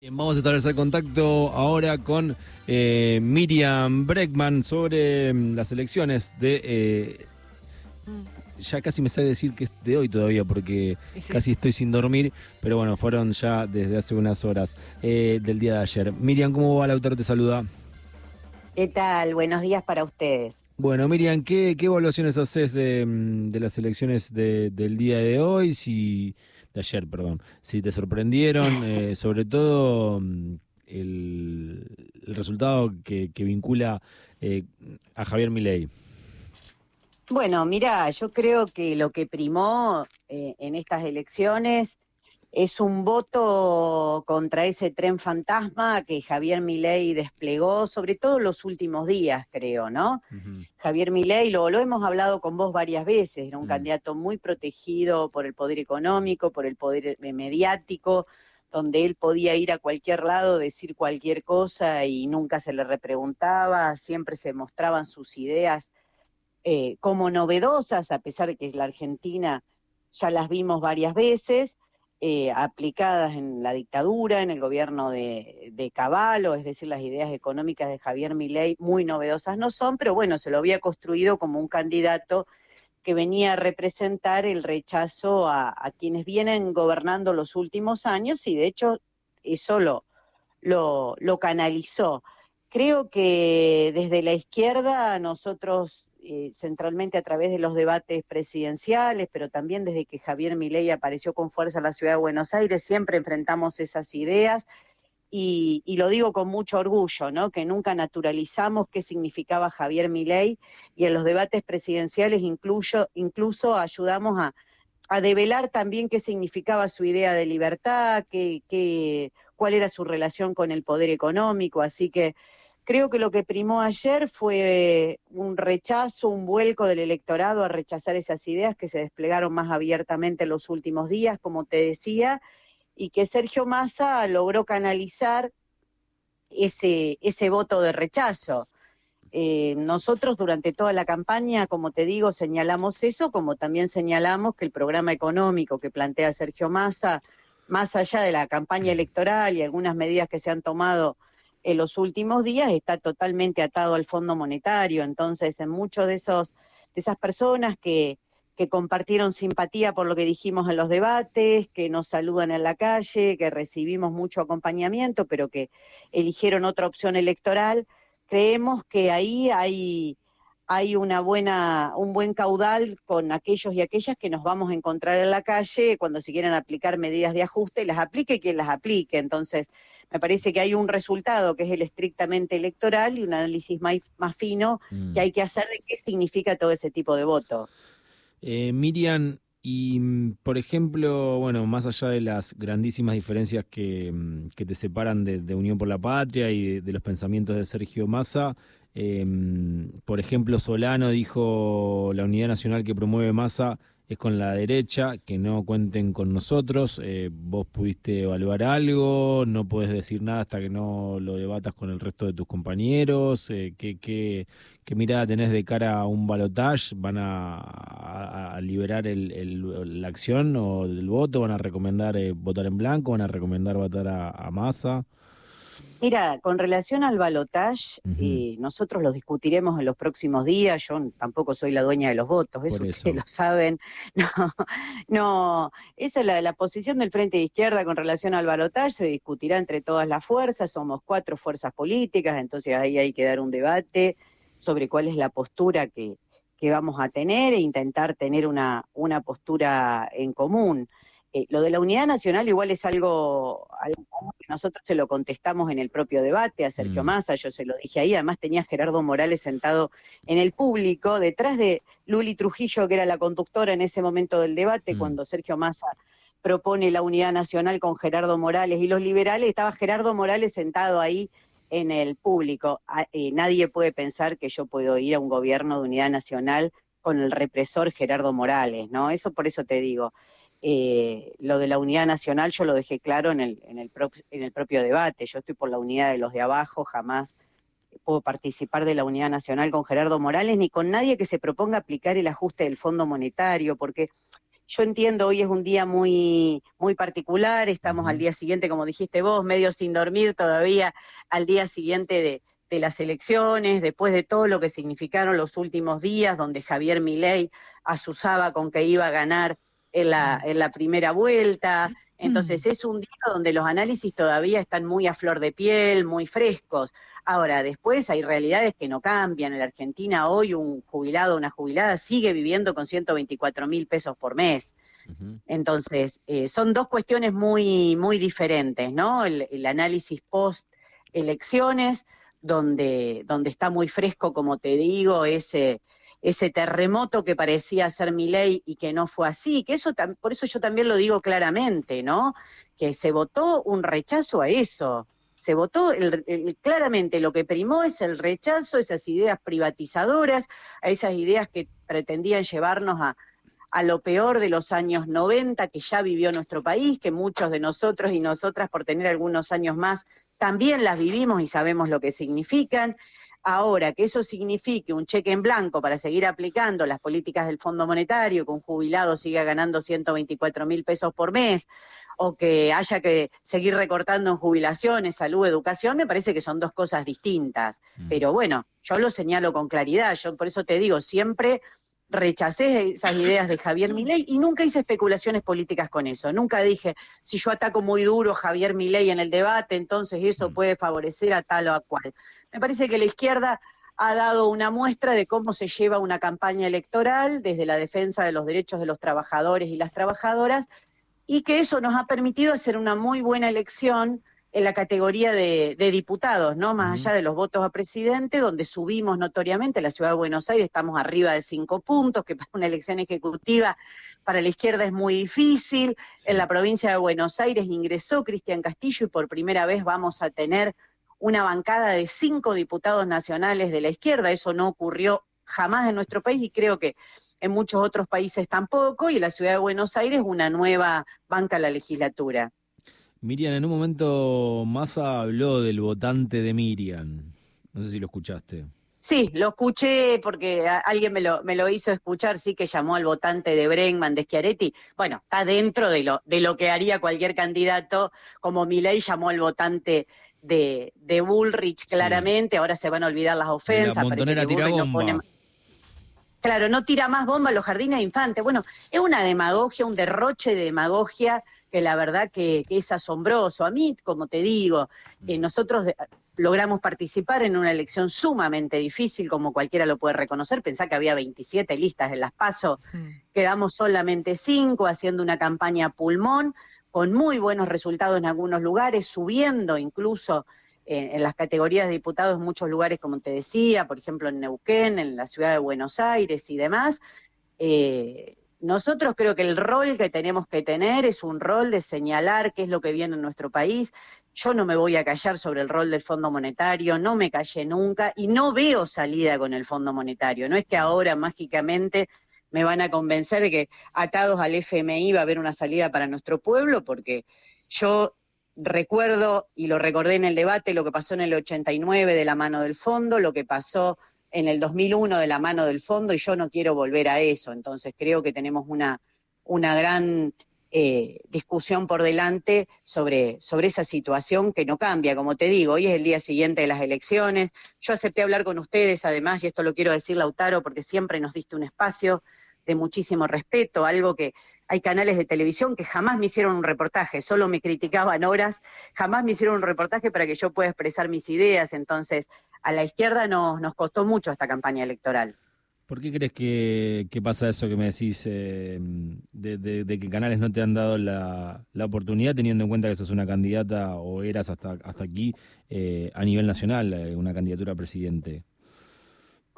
Bien, Vamos a establecer contacto ahora con eh, Miriam Breckman sobre mm, las elecciones de... eh, ya casi me sale decir que es de hoy todavía porque Sí. casi estoy sin dormir, pero bueno, fueron ya desde hace unas horas eh, del día de ayer. Miriam, ¿cómo va? El autor te saluda. ¿Qué tal? Buenos días para ustedes. Bueno, Miriam, ¿qué, qué evaluaciones haces de, mm, de las elecciones de- del día de hoy? Si, de ayer, perdón. Si te sorprendieron, eh, sobre todo mm, el, el resultado que, que vincula eh, a Javier Milei. Bueno, mira, yo creo que lo que primó eh, en estas elecciones es un voto contra ese tren fantasma que Javier Milei desplegó, sobre todo los últimos días, creo, ¿no? Javier Milei, lo, lo hemos hablado con vos varias veces, era un Mm. candidato muy protegido por el poder económico, por el poder eh, mediático, donde él podía ir a cualquier lado, decir cualquier cosa y nunca se le repreguntaba, siempre se mostraban sus ideas eh, como novedosas, a pesar de que la Argentina ya las vimos varias veces, eh, aplicadas en la dictadura, en el gobierno de, de Caballo, es decir, las ideas económicas de Javier Milei muy novedosas no son, pero bueno, se lo había construido como un candidato que venía a representar el rechazo a, quienes vienen gobernando los últimos años y de hecho eso lo, lo, lo canalizó. Creo que desde la izquierda nosotros eh, centralmente a través de los debates presidenciales, pero también desde que Javier Milei apareció con fuerza en la ciudad de Buenos Aires, siempre enfrentamos esas ideas y, lo digo con mucho orgullo, ¿no? Que nunca naturalizamos qué significaba Javier Milei y en los debates presidenciales incluso, incluso ayudamos a, a develar también qué significaba su idea de libertad, qué, qué, cuál era su relación con el poder económico, así que Creo que lo que primó ayer fue un rechazo, un vuelco del electorado a rechazar esas ideas que se desplegaron más abiertamente en los últimos días, como te decía, y que Sergio Massa logró canalizar ese, ese voto de rechazo. Eh, nosotros durante toda la campaña, como te digo, señalamos eso, como también señalamos que el programa económico que plantea Sergio Massa, más allá de la campaña electoral y algunas medidas que se han tomado en los últimos días está totalmente atado al Fondo Monetario. Entonces, en muchos de esos de esas personas que, que compartieron simpatía por lo que dijimos en los debates, que nos saludan en la calle, que recibimos mucho acompañamiento, pero que eligieron otra opción electoral, creemos que ahí hay hay una buena, un buen caudal con aquellos y aquellas que nos vamos a encontrar en la calle cuando se quieran aplicar medidas de ajuste, las aplique quien las aplique. Entonces, me parece que hay un resultado que es el estrictamente electoral y un análisis más, más fino Mm. que hay que hacer de qué significa todo ese tipo de voto. Eh, Miriam, y mm, por ejemplo, bueno, más allá de las grandísimas diferencias que, mm, que te separan de, de Unión por la Patria y de, de los pensamientos de Sergio Massa, eh, por ejemplo, Solano dijo la unidad nacional que promueve Massa es con la derecha, que no cuenten con nosotros. Eh, vos pudiste evaluar algo, no puedes decir nada hasta que no lo debatas con el resto de tus compañeros. Eh, ¿qué, qué, qué mirada tenés de cara a un balotage? ¿Van a, liberar el- la acción o el voto? ¿Van a recomendar eh, votar en blanco? ¿Van a recomendar votar a, a Massa? Mira, con relación al balotage, Ujú. eh, nosotros lo discutiremos en los próximos días. Yo tampoco soy la dueña de los votos, eso ustedes lo saben. No, no, esa es la, la posición del Frente de Izquierda con relación al balotage. Se discutirá entre todas las fuerzas. Somos cuatro fuerzas políticas, entonces ahí hay que dar un debate sobre cuál es la postura que, que vamos a tener e intentar tener una, una postura en común. Eh, lo de la unidad nacional igual es algo, algo que nosotros se lo contestamos en el propio debate a Sergio Mm. Massa, yo se lo dije ahí, además tenía a Gerardo Morales sentado en el público, detrás de Luli Trujillo, que era la conductora en ese momento del debate, Mm. cuando Sergio Massa propone la unidad nacional con Gerardo Morales y los liberales, estaba Gerardo Morales sentado ahí en el público. A- eh, nadie puede pensar que yo puedo ir a un gobierno de unidad nacional con el represor Gerardo Morales, ¿no? Eso por eso te digo. Eh, lo de la unidad nacional yo lo dejé claro en el, en, el pro- en el propio debate. Yo estoy por la unidad de los de abajo, jamás puedo participar de la unidad nacional con Gerardo Morales ni con nadie que se proponga aplicar el ajuste del Fondo Monetario, porque yo entiendo, hoy es un día muy, muy particular, estamos al día siguiente, como dijiste vos, medio sin dormir todavía, al día siguiente de, de las elecciones, después de todo lo que significaron los últimos días, donde Javier Milei asusaba con que iba a ganar en la, en la primera vuelta. Entonces es un día donde los análisis todavía están muy a flor de piel, muy frescos. Ahora, después hay realidades que no cambian. En la Argentina hoy un jubilado o una jubilada sigue viviendo con 124 mil pesos por mes. Entonces, eh, son dos cuestiones muy, muy diferentes, ¿no? El, el análisis post elecciones donde, donde está muy fresco, como te digo, ese, ese terremoto que parecía ser mi ley y que no fue así, que eso por eso yo también lo digo claramente, ¿no? Que se votó un rechazo a eso. Se votó claramente lo que primó es el rechazo a esas ideas privatizadoras, a esas ideas que pretendían llevarnos a, a lo peor de los años 90 que ya vivió nuestro país, que muchos de nosotros y nosotras por tener algunos años más también las vivimos y sabemos lo que significan. Ahora, que eso signifique un cheque en blanco para seguir aplicando las políticas del Fondo Monetario, que un jubilado siga ganando 124 mil pesos por mes, o que haya que seguir recortando en jubilaciones, salud, educación, me parece que son dos cosas distintas. Mm. Pero bueno, yo lo señalo con claridad, yo por eso te digo, siempre rechacé esas ideas de Javier Milei y nunca hice especulaciones políticas con eso. Nunca dije, si yo ataco muy duro a Javier Milei en el debate, entonces eso mm. puede favorecer a tal o a cual. Me parece que la izquierda ha dado una muestra de cómo se lleva una campaña electoral desde la defensa de los derechos de los trabajadores y las trabajadoras y que eso nos ha permitido hacer una muy buena elección en la categoría de, diputados, ¿no? Más allá de los votos a presidente, donde subimos notoriamente, la ciudad de Buenos Aires estamos arriba de cinco puntos, que para una elección ejecutiva para la izquierda es muy difícil. En la provincia de Buenos Aires ingresó Cristian Castillo y por primera vez vamos a tener una bancada de cinco diputados nacionales de la izquierda. Eso no ocurrió jamás en nuestro país y creo que en muchos otros países tampoco. Y en la ciudad de Buenos Aires una nueva banca a la legislatura. Miriam, en un momento Massa habló del votante de Miriam. No sé si lo escuchaste. Sí, lo escuché porque alguien me lo, me lo hizo escuchar, sí que llamó al votante de Bregman, de Schiaretti. Bueno, está dentro de lo, de lo que haría cualquier candidato, como Milei llamó al votante de, de Bullrich claramente, ahora se van a olvidar las ofensas. La tira bomba. Claro, no tira más bomba a los jardines de infantes. Bueno, es una demagogia, un derroche de demagogia que la verdad que, es asombroso. A mí, como te digo, eh, mm. nosotros logramos participar en una elección sumamente difícil, como cualquiera lo puede reconocer. Pensá que había 27 listas en las PASO, mm. quedamos solamente cinco haciendo una campaña pulmón, con muy buenos resultados en algunos lugares, subiendo incluso en las categorías de diputados en muchos lugares, como te decía, por ejemplo en Neuquén, en la ciudad de Buenos Aires y demás. Eh, nosotros creo que el rol que tenemos que tener es un rol de señalar qué es lo que viene en nuestro país. Yo no me voy a callar sobre el rol del Fondo Monetario, no me callé nunca y no veo salida con el Fondo Monetario. No es que ahora mágicamente me van a convencer de que atados al FMI va a haber una salida para nuestro pueblo, porque yo recuerdo y lo recordé en el debate lo que pasó en el 89 de la mano del fondo, lo que pasó en el 2001 de la mano del fondo y yo no quiero volver a eso. Entonces creo que tenemos una, una gran eh, discusión por delante sobre, sobre esa situación que no cambia. Como te digo, hoy es el día siguiente de las elecciones. Yo acepté hablar con ustedes, además, y esto lo quiero decir, Lautaro, porque siempre nos diste un espacio de muchísimo respeto, algo que hay canales de televisión que jamás me hicieron un reportaje, solo me criticaban horas, jamás me hicieron un reportaje para que yo pueda expresar mis ideas. Entonces, a la izquierda nos, nos costó mucho esta campaña electoral. ¿Por qué crees que, pasa eso que me decís eh, de, que canales no te han dado la, oportunidad, teniendo en cuenta que sos una candidata o eras hasta, hasta aquí eh, a nivel nacional, eh, una candidatura a presidente?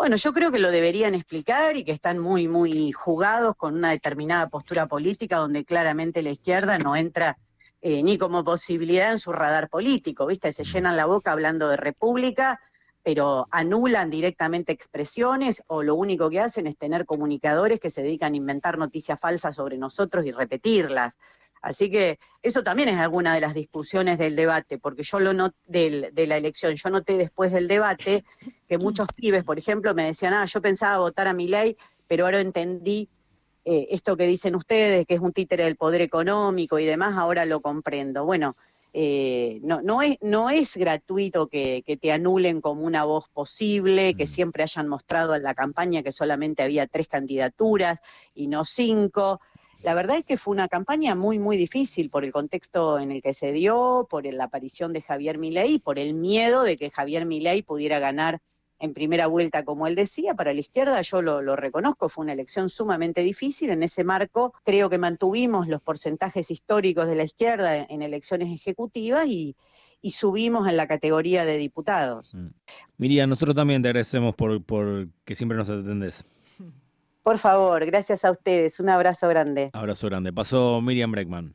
Bueno, yo creo que lo deberían explicar y que están muy, muy jugados con una determinada postura política donde claramente la izquierda no entra ni como posibilidad en su radar político, ¿viste? Se llenan la boca hablando de república pero anulan directamente expresiones o lo único que hacen es tener comunicadores que se dedican a inventar noticias falsas sobre nosotros y repetirlas. Así que eso también es alguna de las discusiones del debate, porque yo lo noté de la elección, yo noté después del debate que muchos pibes, por ejemplo, me decían, ah, yo pensaba votar a mi ley, pero ahora entendí eh, esto que dicen ustedes, que es un títere del poder económico y demás, ahora lo comprendo. Bueno, eh, no, no, es, no es gratuito que, que, te anulen como una voz posible, que mm. siempre hayan mostrado en la campaña que solamente había tres candidaturas y no cinco. La verdad es que fue una campaña muy, muy difícil por el contexto en el que se dio, por la aparición de Javier Milei, por el miedo de que Javier Milei pudiera ganar en primera vuelta, como él decía, para la izquierda, yo lo, reconozco, fue una elección sumamente difícil. En ese marco creo que mantuvimos los porcentajes históricos de la izquierda en, elecciones ejecutivas y, subimos en la categoría de diputados. Mm. Miriam, nosotros también te agradecemos por, por que siempre nos atendés. Por favor, gracias a ustedes. Un abrazo grande. Abrazo grande. Pasó Miriam Breckman.